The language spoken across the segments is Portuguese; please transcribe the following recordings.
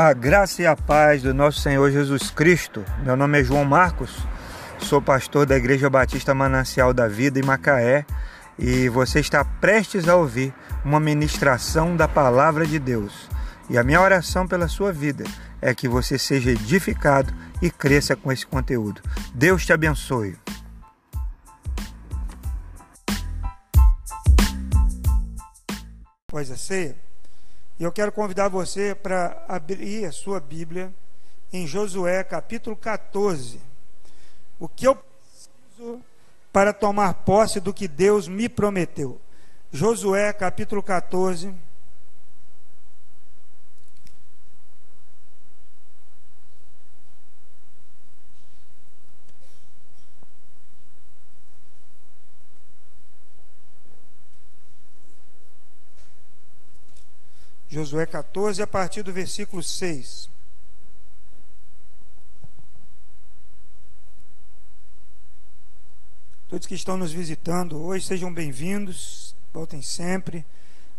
A graça e a paz do nosso Senhor Jesus Cristo. Meu nome é João Marcos, sou pastor da Igreja Batista Manancial da Vida em Macaé e você está prestes a ouvir uma ministração da palavra de Deus. E a minha oração pela sua vida é que você seja edificado e cresça com esse conteúdo. Deus te abençoe. Pois a ceia e eu quero convidar você para abrir a sua Bíblia em Josué capítulo 14. O que eu preciso para tomar posse do que Deus me prometeu. Josué capítulo 14. Josué 14, a partir do versículo 6. Todos que estão nos visitando hoje, sejam bem-vindos, voltem sempre.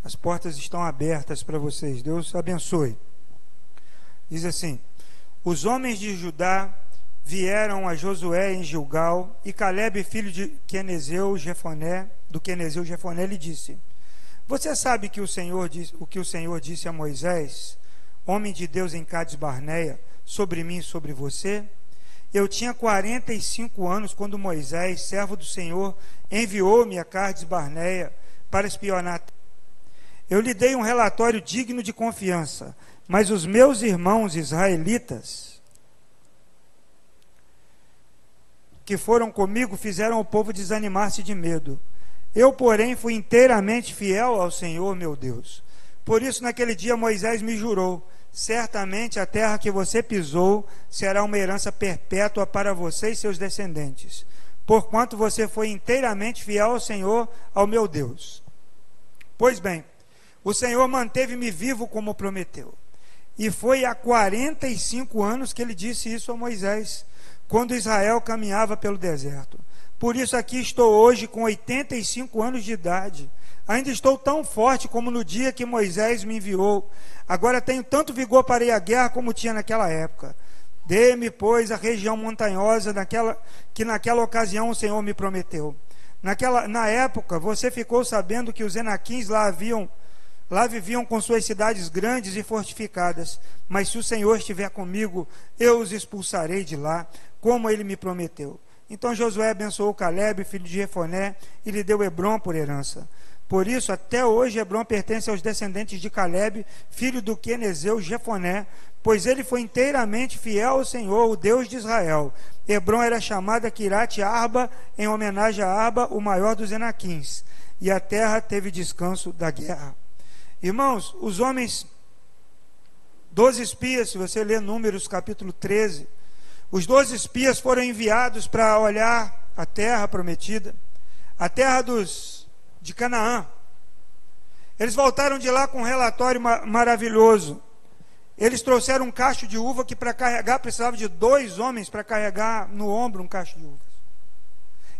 As portas estão abertas para vocês. Deus abençoe. Diz assim: Os homens de Judá vieram a Josué em Gilgal, e Caleb, filho de Quenezeu Jefoné, do Quenezeu Jefoné, lhe disse: você sabe que o Senhor diz, o que o Senhor disse a Moisés, homem de Deus em Cades Barneia, sobre mim e sobre você? Eu tinha 45 anos quando Moisés, servo do Senhor, enviou-me a Cades Barneia para espionar. Eu lhe dei um relatório digno de confiança, mas os meus irmãos israelitas que foram comigo fizeram o povo desanimar-se de medo. Eu, porém, fui inteiramente fiel ao Senhor meu Deus. Por isso, naquele dia, Moisés me jurou: certamente a terra que você pisou será uma herança perpétua para você e seus descendentes, porquanto você foi inteiramente fiel ao Senhor, ao meu Deus. Pois bem, o Senhor manteve-me vivo como prometeu. E foi há 45 anos que ele disse isso a Moisés, quando Israel caminhava pelo deserto. Por isso aqui estou hoje com 85 anos de idade. Ainda estou tão forte como no dia que Moisés me enviou. Agora tenho tanto vigor para ir à guerra como tinha naquela época. Dê-me, pois, a região montanhosa naquela, que naquela ocasião o Senhor me prometeu. Naquela, na época, você ficou sabendo que os enaquins lá haviam Lá viviam com suas cidades grandes e fortificadas. Mas se o Senhor estiver comigo, eu os expulsarei de lá, como ele me prometeu. Então Josué abençoou Caleb, filho de Jefoné, e lhe deu Hebron por herança. Por isso, até hoje, Hebron pertence aos descendentes de Caleb, filho do Quenezeu Jefoné, pois ele foi inteiramente fiel ao Senhor, o Deus de Israel. Hebron era chamada Kirat Arba, em homenagem a Arba, o maior dos Enaquins. E a terra teve descanso da guerra. Irmãos, os homens, doze espias, se você ler Números capítulo 13, os doze espias foram enviados para olhar a terra prometida, a terra dos de Canaã. Eles voltaram de lá com um relatório ma maravilhoso. Eles trouxeram um cacho de uva que para carregar precisava de dois homens para carregar no ombro um cacho de uvas.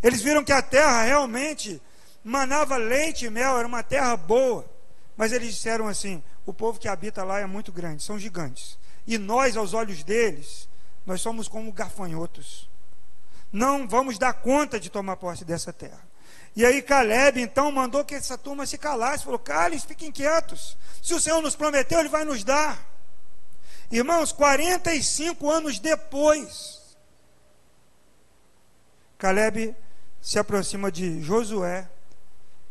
Eles viram que a terra realmente manava leite e mel, era uma terra boa. Mas eles disseram assim: o povo que habita lá é muito grande, são gigantes. E nós, aos olhos deles, nós somos como gafanhotos. Não vamos dar conta de tomar posse dessa terra. E aí Caleb então mandou que essa turma se calasse, falou: "Calem, fiquem quietos. Se o Senhor nos prometeu, ele vai nos dar". Irmãos, 45 anos depois, Caleb se aproxima de Josué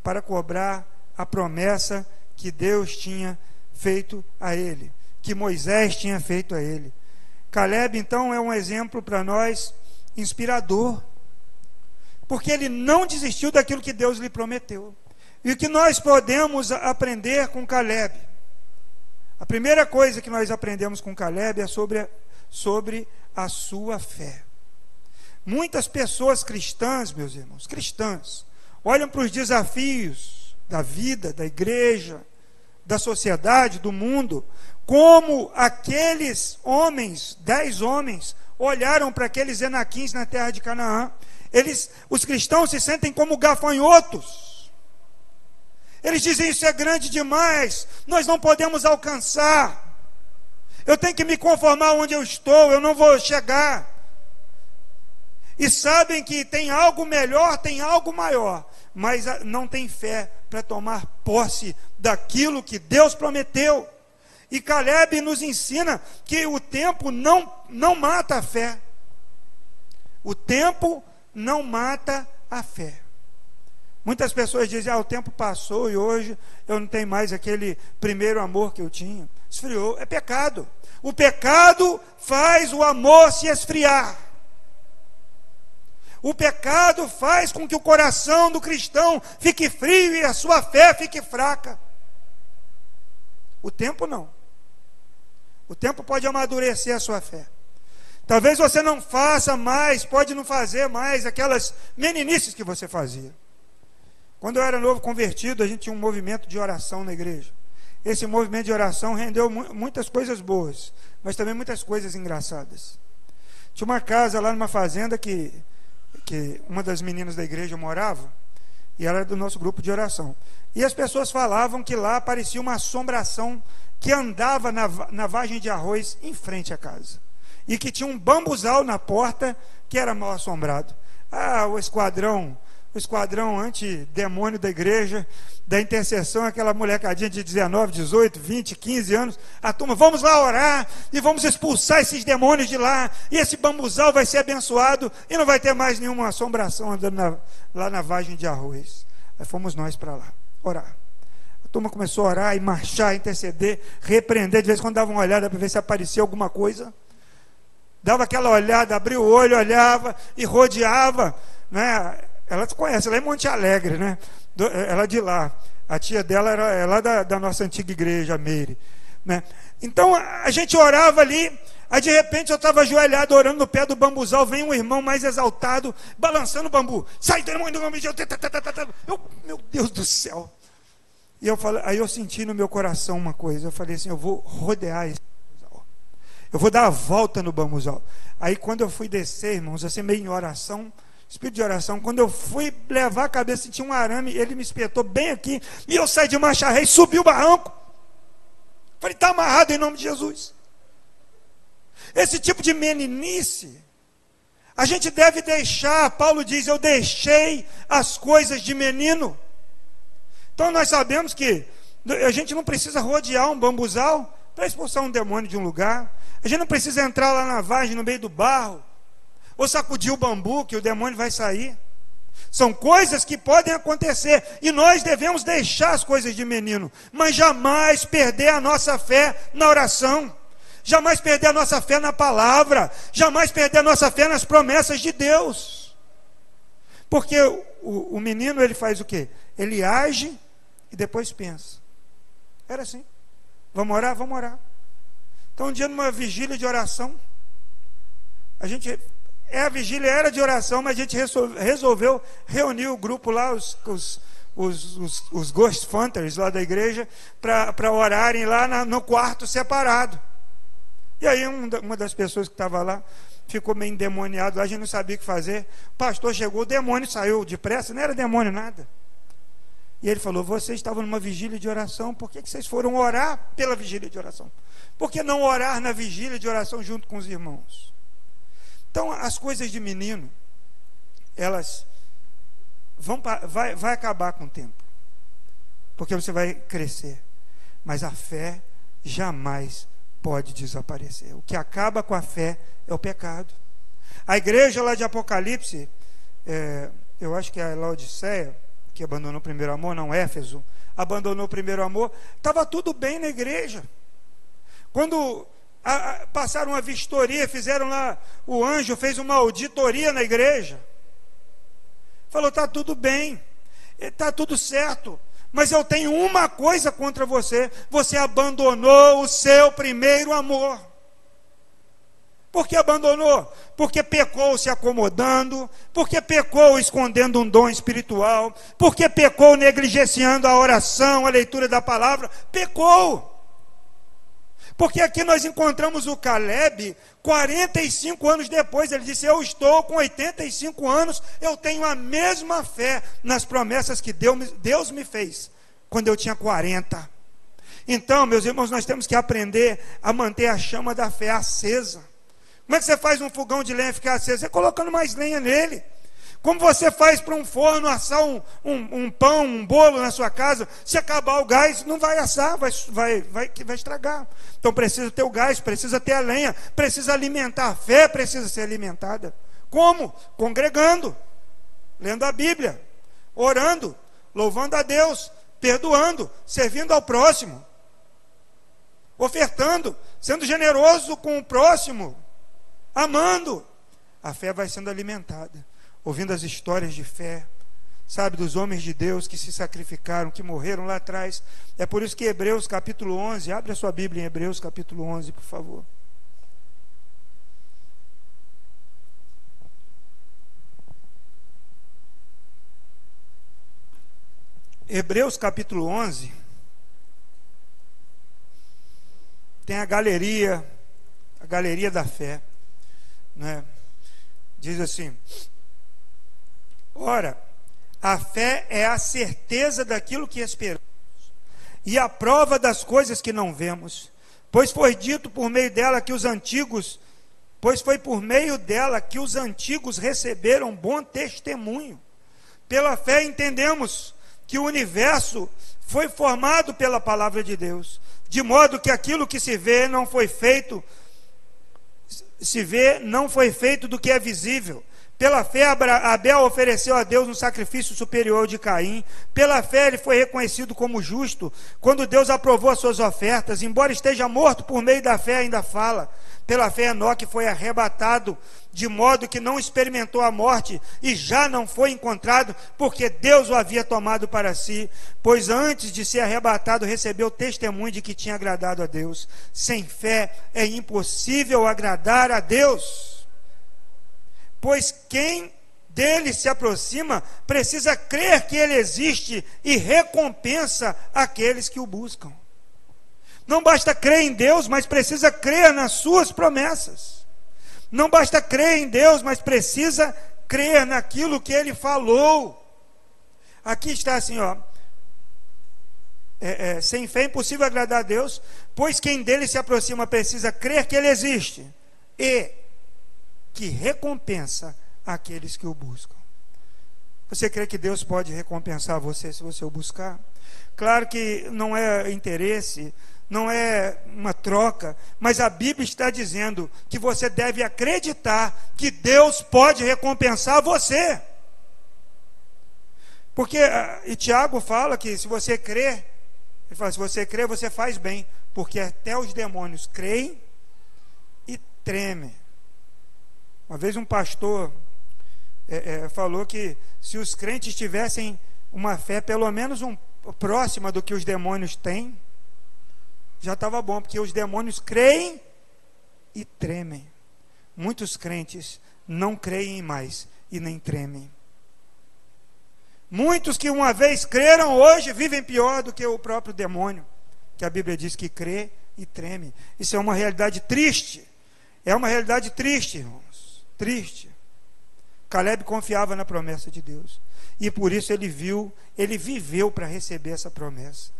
para cobrar a promessa que Deus tinha feito a ele, que Moisés tinha feito a ele. Caleb, então, é um exemplo para nós inspirador, porque ele não desistiu daquilo que Deus lhe prometeu. E o que nós podemos aprender com Caleb? A primeira coisa que nós aprendemos com Caleb é sobre a, sobre a sua fé. Muitas pessoas cristãs, meus irmãos, cristãs, olham para os desafios da vida, da igreja, da sociedade, do mundo, como aqueles homens, dez homens, olharam para aqueles enaquins na terra de Canaã. Eles, os cristãos se sentem como gafanhotos. Eles dizem isso é grande demais, nós não podemos alcançar. Eu tenho que me conformar onde eu estou, eu não vou chegar. E sabem que tem algo melhor, tem algo maior, mas não tem fé para tomar posse daquilo que Deus prometeu. E Caleb nos ensina que o tempo não, não mata a fé. O tempo não mata a fé. Muitas pessoas dizem: ah, o tempo passou e hoje eu não tenho mais aquele primeiro amor que eu tinha. Esfriou. É pecado. O pecado faz o amor se esfriar. O pecado faz com que o coração do cristão fique frio e a sua fé fique fraca. O tempo não. O tempo pode amadurecer a sua fé. Talvez você não faça mais, pode não fazer mais aquelas meninices que você fazia. Quando eu era novo convertido, a gente tinha um movimento de oração na igreja. Esse movimento de oração rendeu muitas coisas boas, mas também muitas coisas engraçadas. Tinha uma casa lá numa fazenda que, que uma das meninas da igreja morava, e ela era do nosso grupo de oração. E as pessoas falavam que lá aparecia uma assombração que andava na, na vagem de arroz em frente à casa. E que tinha um bambuzal na porta que era mal assombrado. Ah, o esquadrão, o esquadrão antidemônio da igreja, da intercessão, aquela molecadinha de 19, 18, 20, 15 anos, a turma, vamos lá orar e vamos expulsar esses demônios de lá, e esse bambuzal vai ser abençoado e não vai ter mais nenhuma assombração andando na, lá na vagem de arroz. Aí fomos nós para lá orar. A turma começou a orar e marchar, interceder, repreender. De vez em quando dava uma olhada para ver se aparecia alguma coisa. Dava aquela olhada, abria o olho, olhava e rodeava. Né? Ela conhece, ela é Monte Alegre, né? Ela é de lá. A tia dela era é lá da, da nossa antiga igreja, Meire. Né? Então a gente orava ali, aí de repente eu estava ajoelhado orando no pé do bambuzal, vem um irmão mais exaltado, balançando o bambu. Sai, demônio do nome meu Deus do céu. E eu falei, aí eu senti no meu coração uma coisa. Eu falei assim: eu vou rodear esse bambuzal. Eu vou dar a volta no bambuzal. Aí quando eu fui descer, irmãos, assim meio em oração, espírito de oração, quando eu fui levar a cabeça, tinha um arame, ele me espetou bem aqui, e eu saí de marcha ré e subi o barranco. Falei, está amarrado em nome de Jesus. Esse tipo de meninice, a gente deve deixar, Paulo diz, eu deixei as coisas de menino. Então nós sabemos que a gente não precisa rodear um bambuzal para expulsar um demônio de um lugar. A gente não precisa entrar lá na vagem no meio do barro ou sacudir o bambu que o demônio vai sair. São coisas que podem acontecer e nós devemos deixar as coisas de menino, mas jamais perder a nossa fé na oração, jamais perder a nossa fé na palavra, jamais perder a nossa fé nas promessas de Deus. Porque o, o menino ele faz o quê? Ele age e depois pensa. Era assim. Vamos orar? Vamos orar. Então, um dia, numa vigília de oração, a gente. É, a vigília era de oração, mas a gente resolveu reunir o grupo lá, os, os, os, os, os Ghost Hunters lá da igreja, para orarem lá na, no quarto separado. E aí, um, uma das pessoas que estava lá ficou meio endemoniado, a gente não sabia o que fazer. O pastor chegou, o demônio saiu depressa, não era demônio nada. E ele falou: Vocês estavam numa vigília de oração, por que, que vocês foram orar pela vigília de oração? Por que não orar na vigília de oração junto com os irmãos? Então, as coisas de menino, elas vão vai, vai acabar com o tempo, porque você vai crescer, mas a fé jamais pode desaparecer. O que acaba com a fé é o pecado. A igreja lá de Apocalipse, é, eu acho que é a Laodiceia, que abandonou o primeiro amor, não Éfeso, abandonou o primeiro amor, estava tudo bem na igreja. Quando a, a, passaram vistoria, fizeram lá, o anjo fez uma auditoria na igreja. Falou: está tudo bem, está tudo certo, mas eu tenho uma coisa contra você: você abandonou o seu primeiro amor. Por que abandonou? Porque pecou se acomodando, porque pecou escondendo um dom espiritual, porque pecou negligenciando a oração, a leitura da palavra. Pecou. Porque aqui nós encontramos o Caleb 45 anos depois. Ele disse: Eu estou com 85 anos, eu tenho a mesma fé nas promessas que Deus me fez quando eu tinha 40. Então, meus irmãos, nós temos que aprender a manter a chama da fé acesa. Como é que você faz um fogão de lenha ficar aceso? É colocando mais lenha nele. Como você faz para um forno assar um, um, um, pão, um bolo na sua casa? Se acabar o gás, não vai assar, vai, vai, vai, vai estragar. Então precisa ter o gás, precisa ter a lenha, precisa alimentar. A fé precisa ser alimentada. Como? Congregando, lendo a Bíblia, orando, louvando a Deus, perdoando, servindo ao próximo, ofertando, sendo generoso com o próximo, amando. A fé vai sendo alimentada ouvindo as histórias de fé, sabe, dos homens de Deus que se sacrificaram, que morreram lá atrás. É por isso que Hebreus capítulo 11, abre a sua Bíblia em Hebreus capítulo 11, por favor. Hebreus capítulo 11 tem a galeria, a galeria da fé, né? Diz assim: Ora, a fé é a certeza daquilo que esperamos e a prova das coisas que não vemos, pois foi dito por meio dela que os antigos, pois foi por meio dela que os antigos receberam bom testemunho. Pela fé entendemos que o universo foi formado pela palavra de Deus, de modo que aquilo que se vê não foi feito se vê não foi feito do que é visível. Pela fé, Abel ofereceu a Deus um sacrifício superior de Caim. Pela fé, ele foi reconhecido como justo. Quando Deus aprovou as suas ofertas, embora esteja morto por meio da fé, ainda fala. Pela fé, Enoque foi arrebatado, de modo que não experimentou a morte e já não foi encontrado, porque Deus o havia tomado para si. Pois antes de ser arrebatado, recebeu testemunho de que tinha agradado a Deus. Sem fé, é impossível agradar a Deus pois quem dele se aproxima precisa crer que ele existe e recompensa aqueles que o buscam. Não basta crer em Deus, mas precisa crer nas suas promessas. Não basta crer em Deus, mas precisa crer naquilo que ele falou. Aqui está assim, ó. É, é, sem fé é impossível agradar a Deus, pois quem dele se aproxima precisa crer que ele existe e que recompensa aqueles que o buscam. Você crê que Deus pode recompensar você se você o buscar? Claro que não é interesse, não é uma troca, mas a Bíblia está dizendo que você deve acreditar que Deus pode recompensar você. Porque, ah, e Tiago fala que se você crer, ele fala, se você crer, você faz bem, porque até os demônios creem e tremem. Uma vez um pastor é, é, falou que se os crentes tivessem uma fé pelo menos um, próxima do que os demônios têm, já estava bom, porque os demônios creem e tremem. Muitos crentes não creem mais e nem tremem. Muitos que uma vez creram, hoje vivem pior do que o próprio demônio, que a Bíblia diz que crê e treme. Isso é uma realidade triste. É uma realidade triste, irmão triste. Caleb confiava na promessa de Deus. E por isso ele viu, ele viveu para receber essa promessa.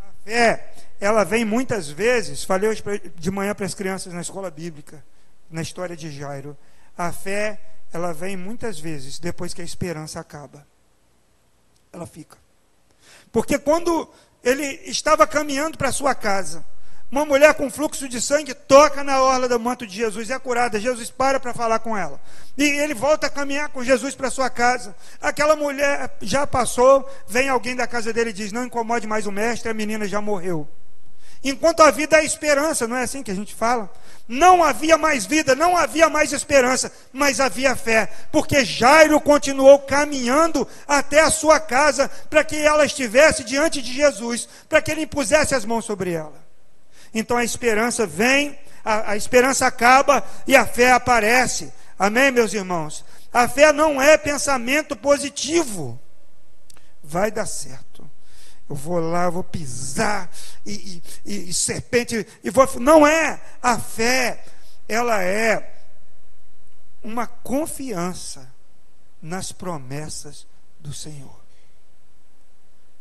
A fé, ela vem muitas vezes, falei hoje de manhã para as crianças na escola bíblica, na história de Jairo. A fé, ela vem muitas vezes depois que a esperança acaba. Ela fica. Porque quando ele estava caminhando para sua casa, uma mulher com fluxo de sangue toca na orla do manto de Jesus, é curada. Jesus para para falar com ela. E ele volta a caminhar com Jesus para sua casa. Aquela mulher já passou, vem alguém da casa dele e diz: Não incomode mais o mestre, a menina já morreu. Enquanto a vida é esperança, não é assim que a gente fala? Não havia mais vida, não havia mais esperança, mas havia fé, porque Jairo continuou caminhando até a sua casa para que ela estivesse diante de Jesus, para que ele impusesse as mãos sobre ela. Então a esperança vem, a, a esperança acaba e a fé aparece. Amém, meus irmãos? A fé não é pensamento positivo. Vai dar certo. Eu vou lá, vou pisar e, e, e, serpente e vou. Não é. A fé, ela é uma confiança nas promessas do Senhor.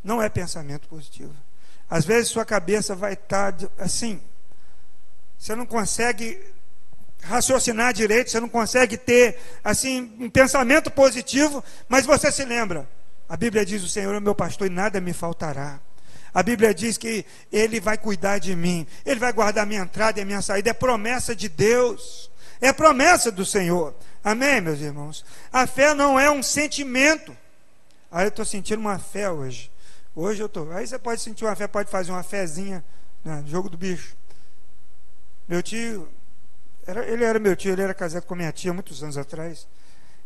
Não é pensamento positivo. Às vezes sua cabeça vai estar tá assim, você não consegue raciocinar direito, você não consegue ter assim um pensamento positivo, mas você se lembra. A Bíblia diz: "O Senhor é meu pastor e nada me faltará". A Bíblia diz que ele vai cuidar de mim, ele vai guardar minha entrada e a minha saída, é promessa de Deus. É promessa do Senhor. Amém, meus irmãos? A fé não é um sentimento. Aí eu estou sentindo uma fé hoje. Hoje eu estou. Aí você pode sentir uma fé, pode fazer uma fezinha né, jogo do bicho. Meu tio, era, ele era meu tio, ele era casado com minha tia muitos anos atrás.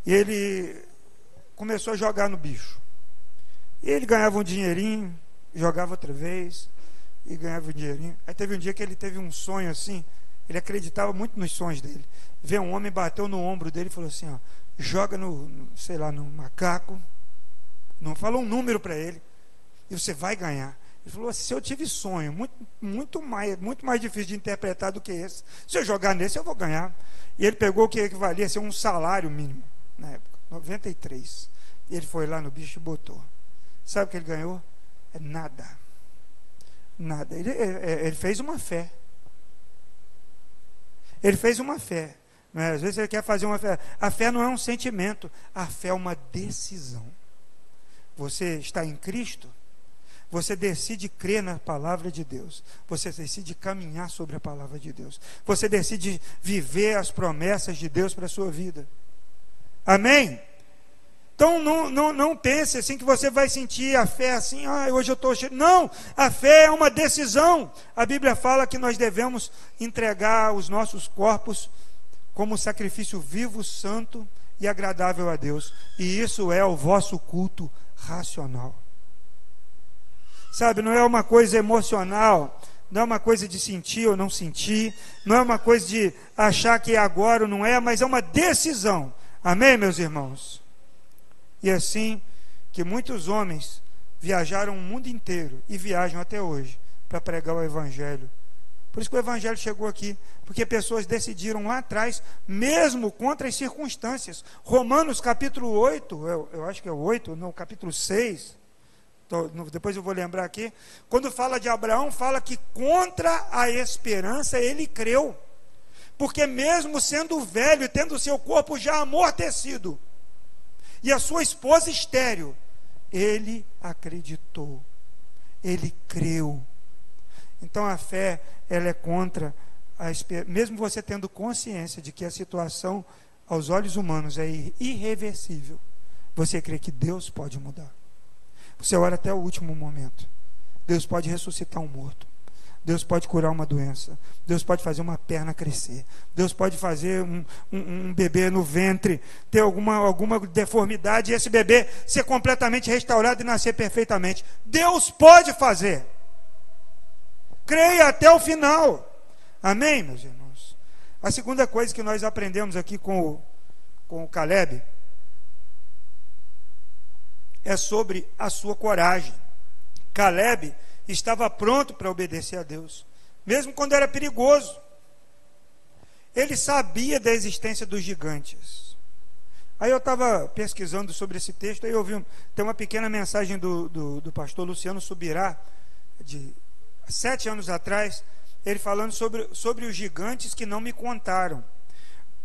E ele começou a jogar no bicho. E ele ganhava um dinheirinho, jogava outra vez, e ganhava um dinheirinho. Aí teve um dia que ele teve um sonho assim, ele acreditava muito nos sonhos dele. Vê um homem, bateu no ombro dele e falou assim: ó, joga no, no sei lá, no macaco. Não falou um número para ele. E você vai ganhar. Ele falou assim: eu tive sonho, muito, muito, mais, muito mais difícil de interpretar do que esse. Se eu jogar nesse, eu vou ganhar. E ele pegou o que equivalia a ser um salário mínimo na época, 93. E ele foi lá no bicho e botou. Sabe o que ele ganhou? É nada. Nada. Ele, ele fez uma fé. Ele fez uma fé. É? Às vezes ele quer fazer uma fé. A fé não é um sentimento, a fé é uma decisão. Você está em Cristo, você decide crer na palavra de Deus. Você decide caminhar sobre a palavra de Deus. Você decide viver as promessas de Deus para a sua vida. Amém? Então não, não, não pense assim que você vai sentir a fé assim, ah, hoje eu estou cheio. Não, a fé é uma decisão. A Bíblia fala que nós devemos entregar os nossos corpos como sacrifício vivo, santo e agradável a Deus. E isso é o vosso culto racional. Sabe, não é uma coisa emocional, não é uma coisa de sentir ou não sentir, não é uma coisa de achar que é agora ou não é, mas é uma decisão. Amém, meus irmãos? E assim que muitos homens viajaram o mundo inteiro e viajam até hoje para pregar o Evangelho. Por isso que o Evangelho chegou aqui, porque pessoas decidiram lá atrás, mesmo contra as circunstâncias. Romanos capítulo 8, eu, eu acho que é o 8, não, capítulo 6. Depois eu vou lembrar aqui. Quando fala de Abraão, fala que contra a esperança ele creu. Porque mesmo sendo velho tendo seu corpo já amortecido, e a sua esposa estéril, ele acreditou, ele creu. Então a fé, ela é contra a mesmo você tendo consciência de que a situação aos olhos humanos é irreversível, você crê que Deus pode mudar. Você ora até o último momento. Deus pode ressuscitar um morto. Deus pode curar uma doença. Deus pode fazer uma perna crescer. Deus pode fazer um, um, um, bebê no ventre ter alguma, alguma deformidade e esse bebê ser completamente restaurado e nascer perfeitamente. Deus pode fazer. Creia até o final. Amém, meus irmãos? A segunda coisa que nós aprendemos aqui com o, com o Caleb é sobre a sua coragem. Caleb estava pronto para obedecer a Deus, mesmo quando era perigoso. Ele sabia da existência dos gigantes. Aí eu estava pesquisando sobre esse texto, aí eu vi tem uma pequena mensagem do, do, do pastor Luciano Subirá, de sete anos atrás, ele falando sobre, sobre os gigantes que não me contaram.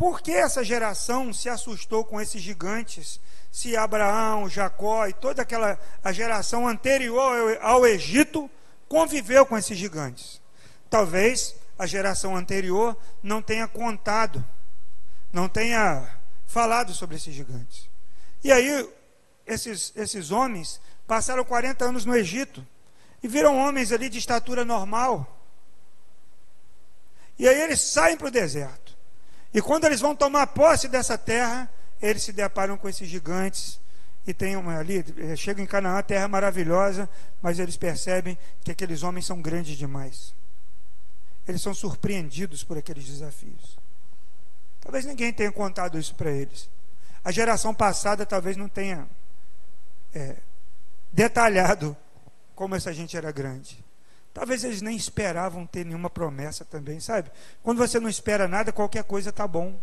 Por que essa geração se assustou com esses gigantes? Se Abraão, Jacó e toda aquela a geração anterior ao Egito conviveu com esses gigantes. Talvez a geração anterior não tenha contado, não tenha falado sobre esses gigantes. E aí, esses, esses homens passaram 40 anos no Egito e viram homens ali de estatura normal. E aí eles saem para o deserto. E quando eles vão tomar posse dessa terra, eles se deparam com esses gigantes e tem uma ali, eh, chegam em Canaã, terra maravilhosa, mas eles percebem que aqueles homens são grandes demais. Eles são surpreendidos por aqueles desafios. Talvez ninguém tenha contado isso para eles. A geração passada talvez não tenha é, detalhado como essa gente era grande. Talvez eles nem esperavam ter nenhuma promessa também, sabe? Quando você não espera nada, qualquer coisa está bom.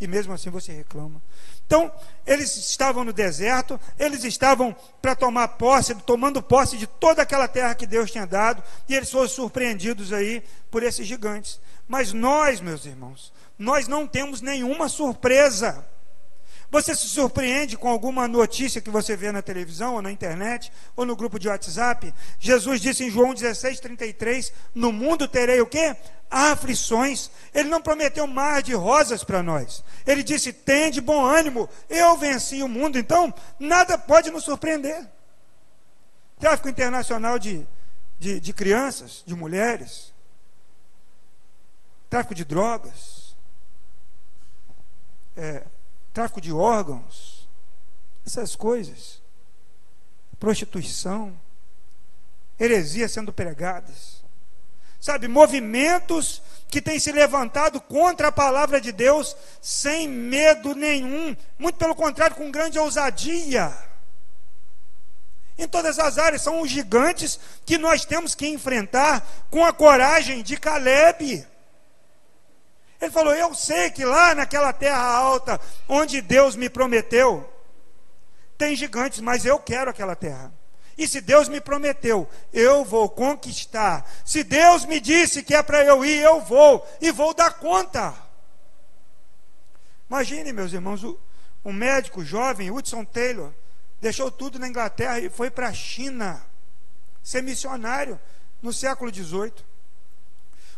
e mesmo assim você reclama. Então, eles estavam no deserto, eles estavam para tomar posse, tomando posse de toda aquela terra que Deus tinha dado, e eles foram surpreendidos aí por esses gigantes. Mas nós, meus irmãos, nós não temos nenhuma surpresa. Você se surpreende com alguma notícia que você vê na televisão, ou na internet, ou no grupo de WhatsApp? Jesus disse em João 16, 33: No mundo terei o quê? Aflições. Ele não prometeu mar de rosas para nós. Ele disse: Tem de bom ânimo, eu venci o mundo. Então, nada pode nos surpreender. Tráfico internacional de, de, de crianças, de mulheres, tráfico de drogas. É, tráfico de órgãos, essas coisas, prostituição, heresia sendo pregadas, sabe, movimentos que têm se levantado contra a palavra de Deus sem medo nenhum, muito pelo contrário, com grande ousadia. Em todas as áreas, são os gigantes que nós temos que enfrentar com a coragem de Caleb. Ele falou: Eu sei que lá naquela terra alta, onde Deus me prometeu, tem gigantes, mas eu quero aquela terra. E se Deus me prometeu, eu vou conquistar. Se Deus me disse que é para eu ir, eu vou. E vou dar conta. Imagine, meus irmãos, um médico jovem, Hudson Taylor, deixou tudo na Inglaterra e foi para a China ser missionário no século XVIII.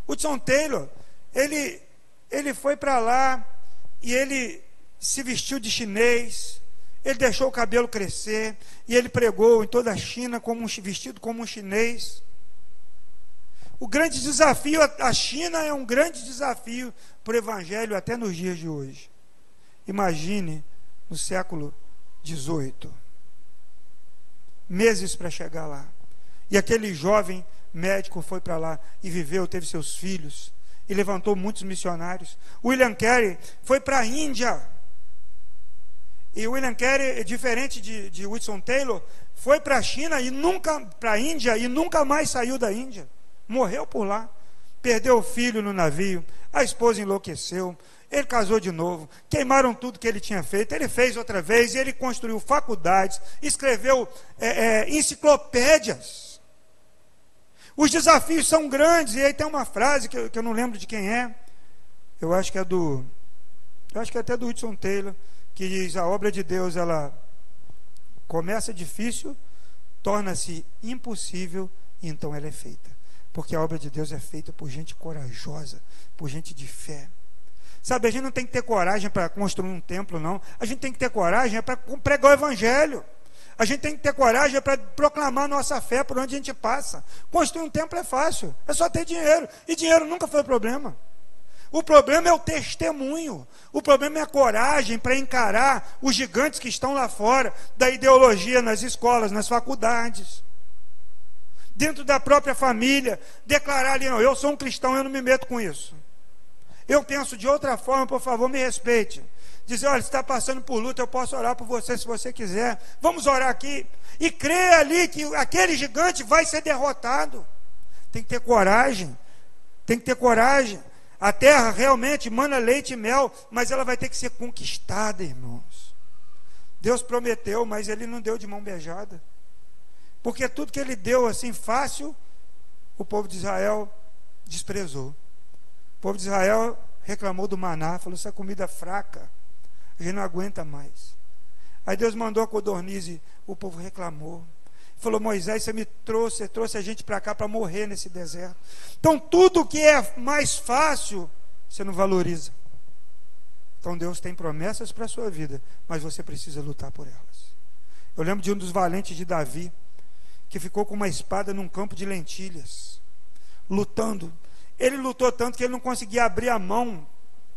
Hudson Taylor, ele ele foi para lá e ele se vestiu de chinês, ele deixou o cabelo crescer e ele pregou em toda a China como um, vestido como um chinês. O grande desafio, a China é um grande desafio para o evangelho até nos dias de hoje. Imagine no século XVIII, meses para chegar lá. E aquele jovem médico foi para lá e viveu, teve seus filhos e levantou muitos missionários. William Carey foi para a Índia. E William Carey, diferente de, de Whitson Taylor, foi para a China e nunca para a Índia e nunca mais saiu da Índia. Morreu por lá. Perdeu o filho no navio, a esposa enlouqueceu, ele casou de novo, queimaram tudo que ele tinha feito, ele fez outra vez, ele construiu faculdades, escreveu é, é, enciclopédias. Os desafios são grandes, e aí tem uma frase que eu, que eu não lembro de quem é, eu acho que é do, eu acho que é até do Hudson Taylor, que diz: a obra de Deus ela começa difícil, torna-se impossível, e então ela é feita. Porque a obra de Deus é feita por gente corajosa, por gente de fé. Sabe, a gente não tem que ter coragem para construir um templo, não. A gente tem que ter coragem para pregar o evangelho. A gente tem que ter coragem para proclamar nossa fé por onde a gente passa. Construir um templo é fácil, é só ter dinheiro. E dinheiro nunca foi problema. O problema é o testemunho. O problema é a coragem para encarar os gigantes que estão lá fora, da ideologia nas escolas, nas faculdades. Dentro da própria família, declarar ali, eu sou um cristão, eu não me meto com isso. Eu penso de outra forma, por favor, me respeite dizer: olha, está passando por luta, eu posso orar por você se você quiser. Vamos orar aqui. E crer ali que aquele gigante vai ser derrotado. Tem que ter coragem. Tem que ter coragem. A terra realmente manda leite e mel, mas ela vai ter que ser conquistada, irmãos. Deus prometeu, mas ele não deu de mão beijada. Porque tudo que ele deu assim fácil, o povo de Israel desprezou. O povo de Israel reclamou do maná, falou: essa comida fraca. A gente não aguenta mais. Aí Deus mandou a codornize, o povo reclamou. Falou, Moisés, você me trouxe, você trouxe a gente para cá para morrer nesse deserto. Então, tudo que é mais fácil, você não valoriza. Então, Deus tem promessas para a sua vida, mas você precisa lutar por elas. Eu lembro de um dos valentes de Davi, que ficou com uma espada num campo de lentilhas, lutando. Ele lutou tanto que ele não conseguia abrir a mão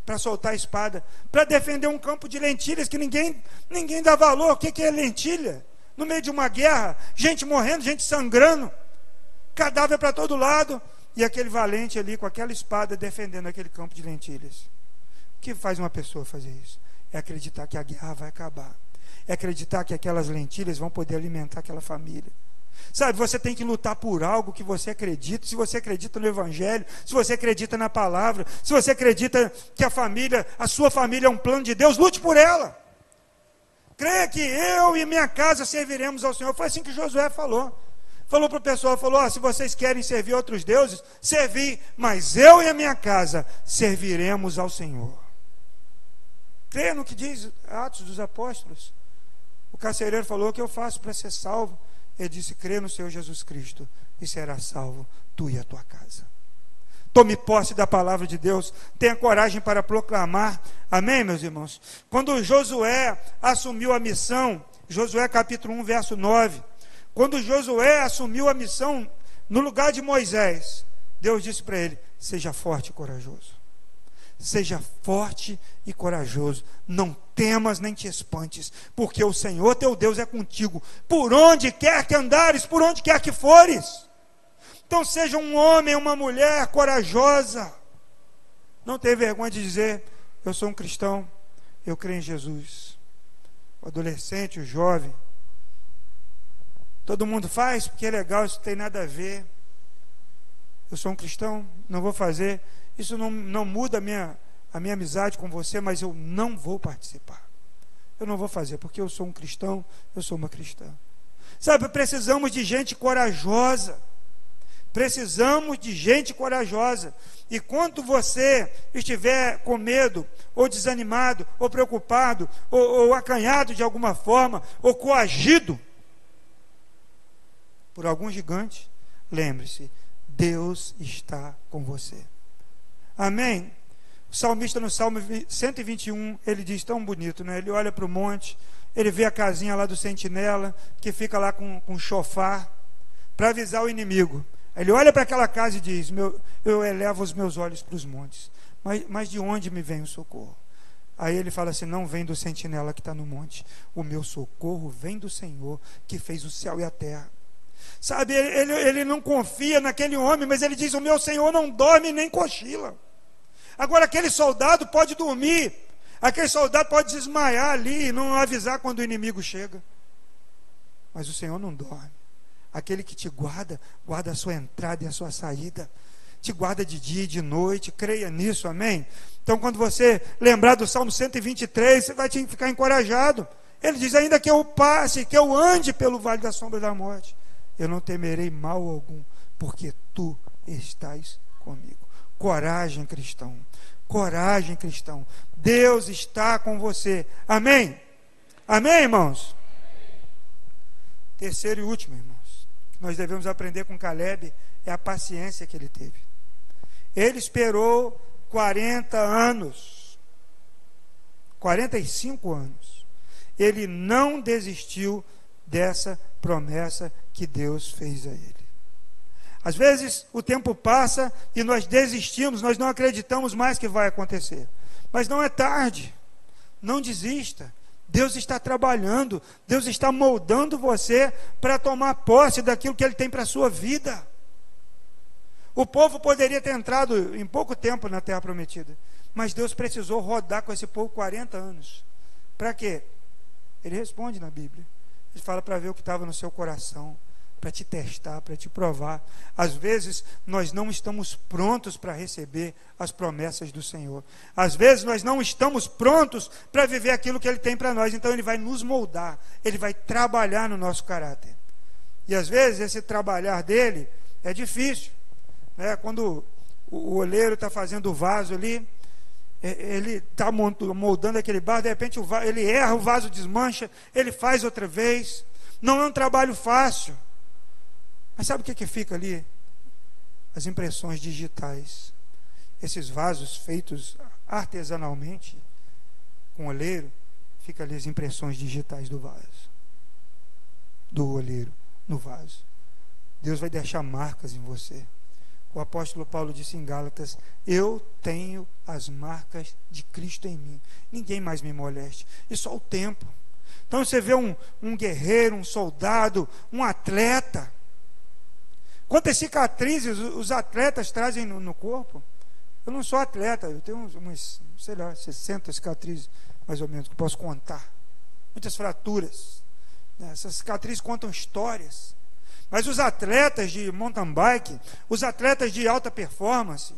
para soltar a espada, para defender um campo de lentilhas que ninguém, ninguém dá valor. O que, que é lentilha? No meio de uma guerra, gente morrendo, gente sangrando, cadáver para todo lado, e aquele valente ali com aquela espada defendendo aquele campo de lentilhas. O que faz uma pessoa fazer isso? É acreditar que a guerra vai acabar. É acreditar que aquelas lentilhas vão poder alimentar aquela família. Sabe, você tem que lutar por algo que você acredita. Se você acredita no Evangelho, se você acredita na palavra, se você acredita que a família, a sua família é um plano de Deus, lute por ela. Creia que eu e minha casa serviremos ao Senhor. Foi assim que Josué falou. Falou para o pessoal, falou: oh, se vocês querem servir outros deuses, servi, mas eu e a minha casa serviremos ao Senhor. Creia no que diz Atos dos Apóstolos. O carcereiro falou: O que eu faço para ser salvo? Ele disse: crê no Senhor Jesus Cristo e será salvo tu e a tua casa. Tome posse da palavra de Deus, tenha coragem para proclamar. Amém, meus irmãos? Quando Josué assumiu a missão, Josué capítulo 1, verso 9. Quando Josué assumiu a missão no lugar de Moisés, Deus disse para ele: Seja forte e corajoso. Seja forte e corajoso. Não temas nem te espantes, porque o Senhor teu Deus é contigo, por onde quer que andares, por onde quer que fores. Então seja um homem, uma mulher corajosa. Não tenha vergonha de dizer: Eu sou um cristão, eu creio em Jesus. O adolescente, o jovem. Todo mundo faz porque é legal, isso tem nada a ver. Eu sou um cristão, não vou fazer. Isso não, não muda a minha, a minha amizade com você, mas eu não vou participar. Eu não vou fazer, porque eu sou um cristão, eu sou uma cristã. Sabe, precisamos de gente corajosa. Precisamos de gente corajosa. E quando você estiver com medo, ou desanimado, ou preocupado, ou, ou acanhado de alguma forma, ou coagido por algum gigante, lembre-se: Deus está com você. Amém? O salmista no Salmo 121, ele diz tão bonito, né? Ele olha para o monte, ele vê a casinha lá do sentinela, que fica lá com, com chofar, para avisar o inimigo. Ele olha para aquela casa e diz: meu, Eu elevo os meus olhos para os montes, mas, mas de onde me vem o socorro? Aí ele fala assim: Não vem do sentinela que está no monte, o meu socorro vem do Senhor que fez o céu e a terra. Sabe, ele, ele não confia naquele homem, mas ele diz: O meu Senhor não dorme nem cochila. Agora, aquele soldado pode dormir, aquele soldado pode desmaiar ali e não avisar quando o inimigo chega. Mas o Senhor não dorme. Aquele que te guarda, guarda a sua entrada e a sua saída. Te guarda de dia e de noite, creia nisso, amém? Então, quando você lembrar do Salmo 123, você vai ficar encorajado. Ele diz: Ainda que eu passe, que eu ande pelo vale da sombra da morte, eu não temerei mal algum, porque tu estás comigo. Coragem, cristão. Coragem, cristão. Deus está com você. Amém? Amém, irmãos? Terceiro e último, irmãos. Nós devemos aprender com Caleb é a paciência que ele teve. Ele esperou 40 anos. 45 anos. Ele não desistiu dessa promessa que Deus fez a ele. Às vezes o tempo passa e nós desistimos, nós não acreditamos mais que vai acontecer. Mas não é tarde. Não desista. Deus está trabalhando, Deus está moldando você para tomar posse daquilo que Ele tem para a sua vida. O povo poderia ter entrado em pouco tempo na terra prometida, mas Deus precisou rodar com esse povo 40 anos. Para quê? Ele responde na Bíblia. Ele fala para ver o que estava no seu coração para te testar, para te provar. Às vezes nós não estamos prontos para receber as promessas do Senhor. Às vezes nós não estamos prontos para viver aquilo que Ele tem para nós. Então Ele vai nos moldar, Ele vai trabalhar no nosso caráter. E às vezes esse trabalhar dele é difícil. Né? Quando o oleiro está fazendo o vaso ali, ele está moldando aquele barro, de repente ele erra, o vaso desmancha, ele faz outra vez. Não é um trabalho fácil. Mas sabe o que, que fica ali? As impressões digitais. Esses vasos feitos artesanalmente, com oleiro, fica ali as impressões digitais do vaso. Do oleiro no vaso. Deus vai deixar marcas em você. O apóstolo Paulo disse em Gálatas: Eu tenho as marcas de Cristo em mim. Ninguém mais me moleste. E só o tempo. Então você vê um, um guerreiro, um soldado, um atleta Quantas cicatrizes os atletas trazem no, no corpo? Eu não sou atleta, eu tenho umas, sei lá, 60 cicatrizes, mais ou menos, que posso contar. Muitas fraturas. Né? Essas cicatrizes contam histórias. Mas os atletas de mountain bike, os atletas de alta performance,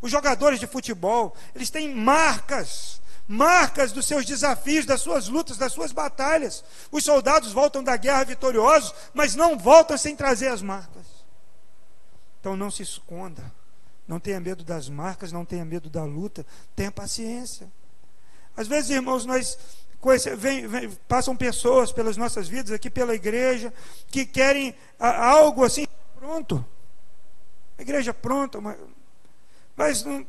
os jogadores de futebol, eles têm marcas, marcas dos seus desafios, das suas lutas, das suas batalhas. Os soldados voltam da guerra vitoriosos, mas não voltam sem trazer as marcas. Então não se esconda. Não tenha medo das marcas, não tenha medo da luta, tenha paciência. Às vezes, irmãos, nós vem, vem, passam pessoas pelas nossas vidas, aqui pela igreja, que querem a, algo assim pronto. A igreja pronta, mas, mas não.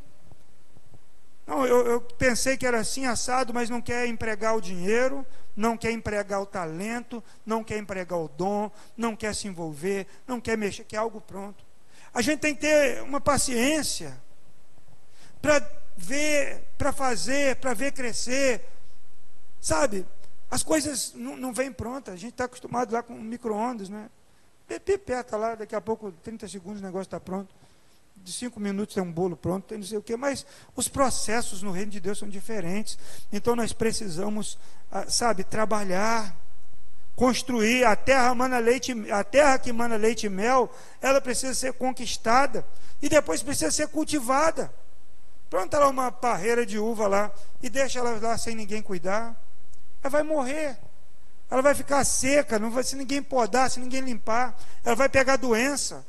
Não, eu, eu pensei que era assim assado, mas não quer empregar o dinheiro, não quer empregar o talento, não quer empregar o dom, não quer se envolver, não quer mexer, quer algo pronto. A gente tem que ter uma paciência para ver, para fazer, para ver crescer, Sabe, as coisas não, não vêm prontas. A gente está acostumado lá com micro-ondas, né? Pipeta lá, daqui a pouco, 30 segundos, o negócio está pronto. De cinco minutos tem um bolo pronto, tem não sei o quê. Mas os processos no reino de Deus são diferentes. Então nós precisamos, ah, sabe, trabalhar, construir. A terra, mana leite, a terra que mana leite e mel, ela precisa ser conquistada. E depois precisa ser cultivada. Planta lá uma parreira de uva lá e deixa ela lá sem ninguém cuidar ela vai morrer. Ela vai ficar seca, não vai se ninguém podar, se ninguém limpar, ela vai pegar doença.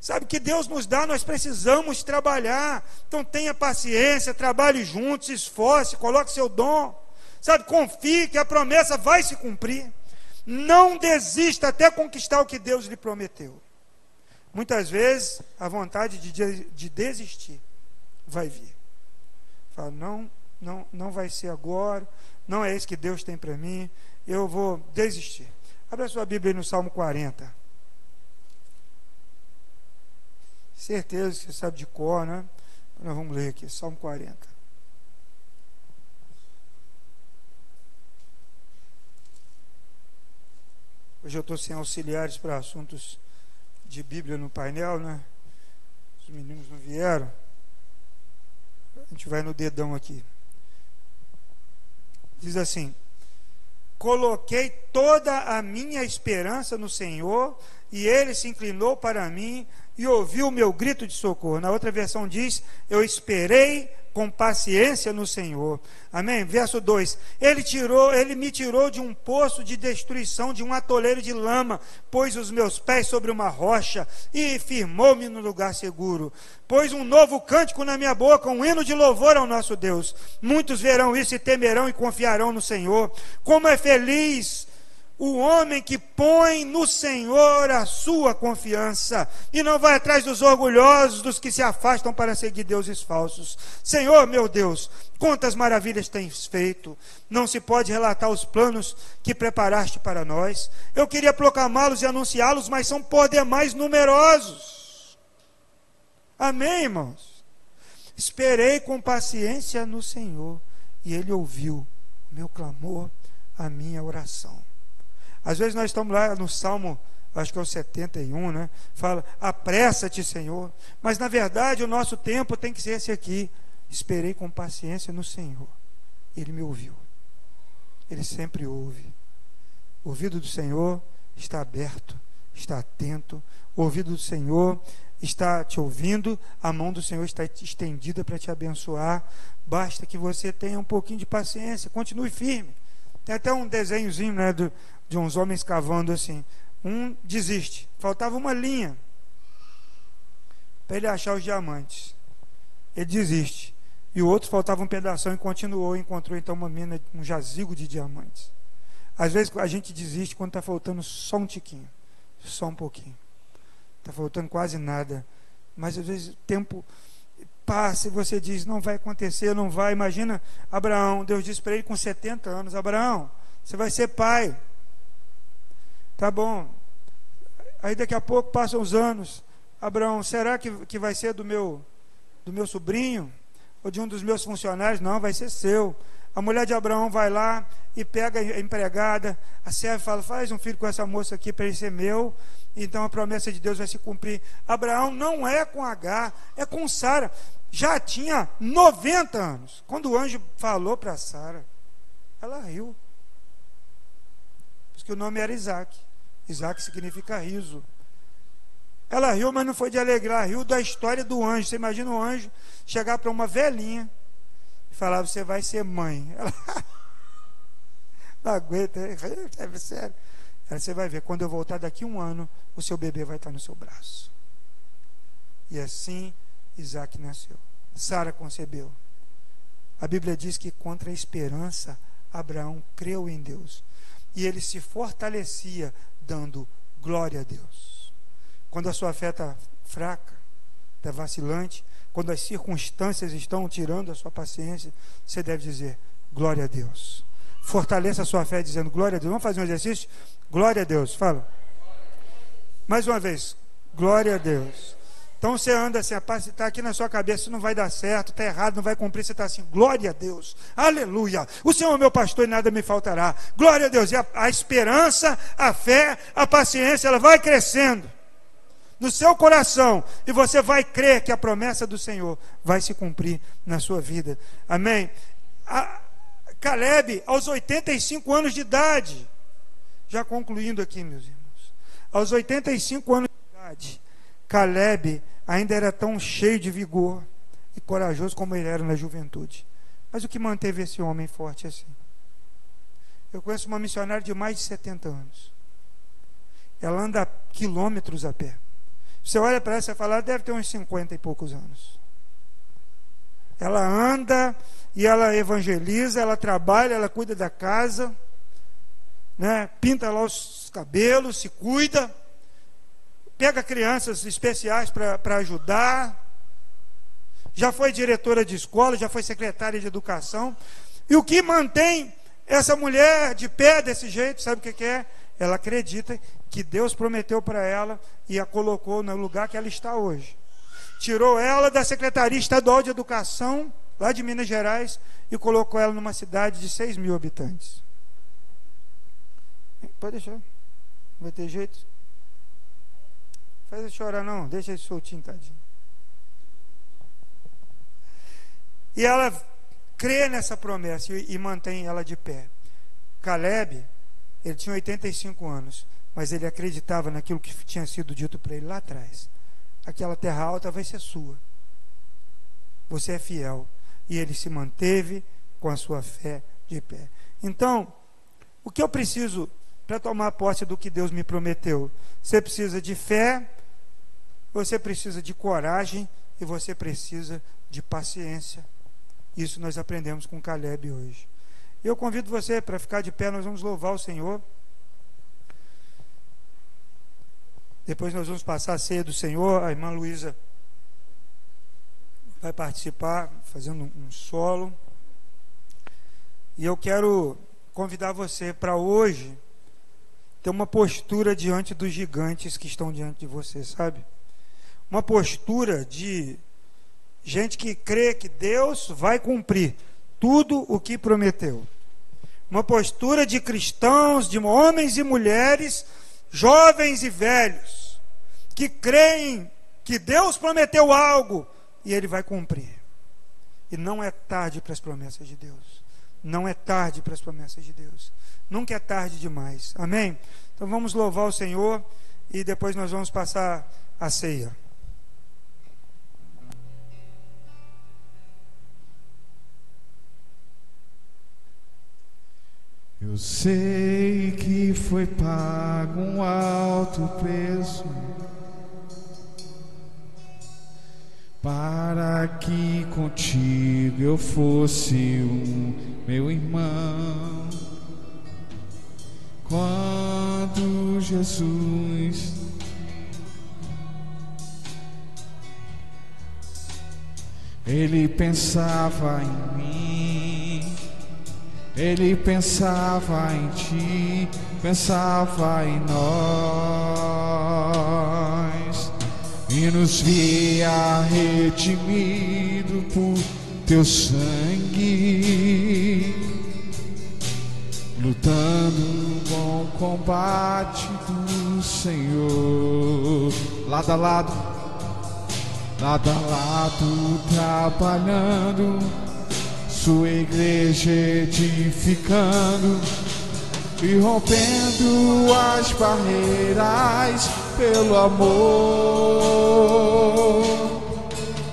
Sabe que Deus nos dá, nós precisamos trabalhar. Então tenha paciência, trabalhe juntos, se esforce, coloque seu dom. Sabe, confie que a promessa vai se cumprir. Não desista até conquistar o que Deus lhe prometeu. Muitas vezes a vontade de, de desistir vai vir. Fala, não, não, não vai ser agora, não é isso que Deus tem para mim, eu vou desistir. Abra sua Bíblia no Salmo 40. Certeza que você sabe de cor, né? Nós vamos ler aqui, Salmo 40. Hoje eu estou sem auxiliares para assuntos de Bíblia no painel, né? Os meninos não vieram. A gente vai no dedão aqui. Diz assim: Coloquei toda a minha esperança no Senhor, e ele se inclinou para mim e ouviu o meu grito de socorro. Na outra versão diz: Eu esperei com paciência no Senhor. Amém? Verso 2. Ele tirou, ele me tirou de um poço de destruição, de um atoleiro de lama, pôs os meus pés sobre uma rocha e firmou-me no lugar seguro. Pôs um novo cântico na minha boca, um hino de louvor ao nosso Deus. Muitos verão isso e temerão e confiarão no Senhor. Como é feliz o homem que põe no Senhor a sua confiança e não vai atrás dos orgulhosos, dos que se afastam para seguir deuses falsos. Senhor, meu Deus, quantas maravilhas tens feito. Não se pode relatar os planos que preparaste para nós. Eu queria proclamá-los e anunciá-los, mas são por demais numerosos. Amém, irmãos? Esperei com paciência no Senhor e Ele ouviu meu clamor, a minha oração. Às vezes nós estamos lá no Salmo, acho que é o 71, né? Fala, apressa-te, Senhor. Mas na verdade o nosso tempo tem que ser esse aqui. Esperei com paciência no Senhor. Ele me ouviu. Ele sempre ouve. O ouvido do Senhor está aberto, está atento. O ouvido do Senhor está te ouvindo, a mão do Senhor está estendida para te abençoar. Basta que você tenha um pouquinho de paciência, continue firme. Tem até um desenhozinho né, do, de uns homens cavando assim. Um desiste, faltava uma linha para ele achar os diamantes. Ele desiste. E o outro faltava um pedaço e continuou, encontrou então uma mina, um jazigo de diamantes. Às vezes a gente desiste quando está faltando só um tiquinho, só um pouquinho. Está faltando quase nada. Mas às vezes o tempo passa e você diz, não vai acontecer, não vai. Imagina Abraão, Deus disse para ele com 70 anos: Abraão, você vai ser pai. Tá bom. Aí daqui a pouco passam os anos. Abraão, será que, que vai ser do meu, do meu sobrinho? Ou de um dos meus funcionários? Não, vai ser seu. A mulher de Abraão vai lá e pega a empregada. A serva fala: faz um filho com essa moça aqui para ele ser meu. Então a promessa de Deus vai se cumprir. Abraão não é com H, é com Sara. Já tinha 90 anos. Quando o anjo falou para Sara, ela riu. Porque o nome era Isaac. Isaac significa riso. Ela riu, mas não foi de alegrar, riu da história do anjo. Você imagina o anjo chegar para uma velhinha e falar: Você vai ser mãe. Ela não aguenta, é sério. Ela, você vai ver, quando eu voltar daqui um ano, o seu bebê vai estar no seu braço. E assim Isaac nasceu. Sara concebeu. A Bíblia diz que contra a esperança, Abraão creu em Deus. E ele se fortalecia dando glória a Deus. Quando a sua fé está fraca, está vacilante, quando as circunstâncias estão tirando a sua paciência, você deve dizer glória a Deus. Fortaleça a sua fé dizendo glória a Deus. Vamos fazer um exercício? Glória a Deus. Fala. Mais uma vez. Glória a Deus. Então você anda assim, está aqui na sua cabeça, não vai dar certo, está errado, não vai cumprir, você está assim, glória a Deus, aleluia, o Senhor é meu pastor e nada me faltará, glória a Deus, e a, a esperança, a fé, a paciência, ela vai crescendo no seu coração, e você vai crer que a promessa do Senhor vai se cumprir na sua vida, amém? A, Caleb, aos 85 anos de idade, já concluindo aqui, meus irmãos, aos 85 anos de idade, Caleb ainda era tão cheio de vigor e corajoso como ele era na juventude. Mas o que manteve esse homem forte assim? Eu conheço uma missionária de mais de 70 anos. Ela anda quilômetros a pé. Você olha para ela e fala, ela deve ter uns 50 e poucos anos. Ela anda e ela evangeliza, ela trabalha, ela cuida da casa, né? pinta lá os cabelos, se cuida pega crianças especiais para ajudar, já foi diretora de escola, já foi secretária de educação. E o que mantém essa mulher de pé desse jeito, sabe o que, que é? Ela acredita que Deus prometeu para ela e a colocou no lugar que ela está hoje. Tirou ela da Secretaria Estadual de Educação, lá de Minas Gerais, e colocou ela numa cidade de 6 mil habitantes. Pode deixar, não vai ter jeito. Faz ele chorar não, deixa ele soltinho, tadinho. E ela crê nessa promessa e, e mantém ela de pé. Caleb, ele tinha 85 anos, mas ele acreditava naquilo que tinha sido dito para ele lá atrás. Aquela terra alta vai ser sua. Você é fiel. E ele se manteve com a sua fé de pé. Então, o que eu preciso para tomar posse do que Deus me prometeu? Você precisa de fé, você precisa de coragem e você precisa de paciência. Isso nós aprendemos com Caleb hoje. Eu convido você para ficar de pé, nós vamos louvar o Senhor. Depois nós vamos passar a ceia do Senhor. A irmã Luísa vai participar, fazendo um solo. E eu quero convidar você para hoje ter uma postura diante dos gigantes que estão diante de você, sabe? Uma postura de gente que crê que Deus vai cumprir tudo o que prometeu. Uma postura de cristãos, de homens e mulheres, jovens e velhos, que creem que Deus prometeu algo e ele vai cumprir. E não é tarde para as promessas de Deus. Não é tarde para as promessas de Deus. Nunca é tarde demais. Amém? Então vamos louvar o Senhor e depois nós vamos passar a ceia. Eu sei que foi pago um alto preço para que contigo eu fosse um meu irmão. Quando Jesus ele pensava em mim ele pensava em ti, pensava em nós. E nos via redimido por teu sangue, lutando no bom combate do Senhor, lado a lado, lado a lado, trabalhando sua igreja edificando e rompendo as barreiras pelo amor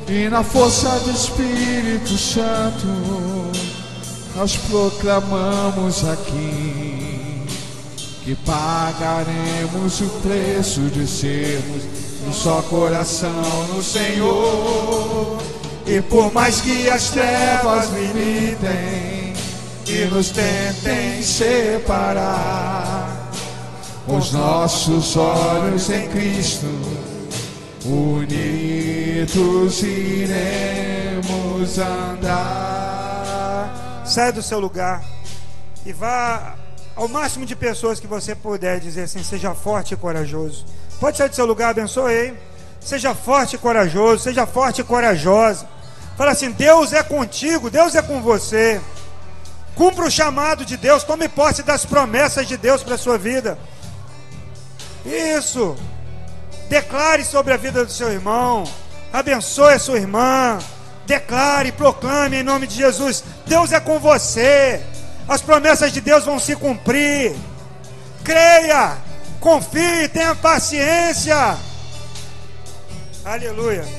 e na força do Espírito Santo nós proclamamos aqui que pagaremos o preço de sermos um só coração no Senhor. E por mais que as trevas militem e nos tentem separar, os nossos olhos em Cristo, unidos iremos andar. Sai do seu lugar e vá ao máximo de pessoas que você puder dizer assim: seja forte e corajoso. Pode sair do seu lugar, abençoe. Seja forte e corajoso, seja forte e corajosa. Fala assim: Deus é contigo, Deus é com você. Cumpra o chamado de Deus, tome posse das promessas de Deus para a sua vida. Isso. Declare sobre a vida do seu irmão. Abençoe a sua irmã. Declare, proclame em nome de Jesus: Deus é com você. As promessas de Deus vão se cumprir. Creia, confie, tenha paciência. Aleluia.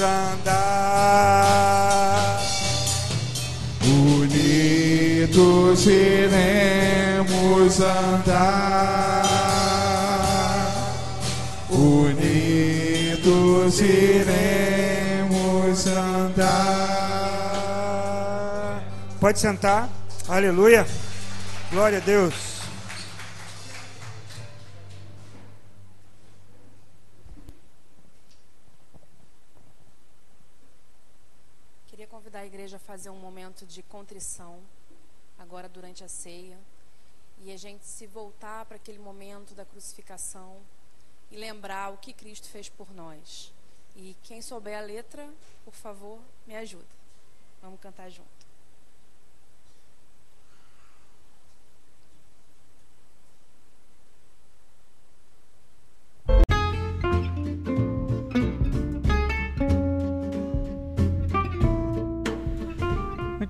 andar. Unidos iremos andar. Unidos iremos andar. Pode sentar. Aleluia. Glória a Deus. Fazer um momento de contrição agora durante a ceia e a gente se voltar para aquele momento da crucificação e lembrar o que Cristo fez por nós. E quem souber a letra, por favor, me ajuda. Vamos cantar junto.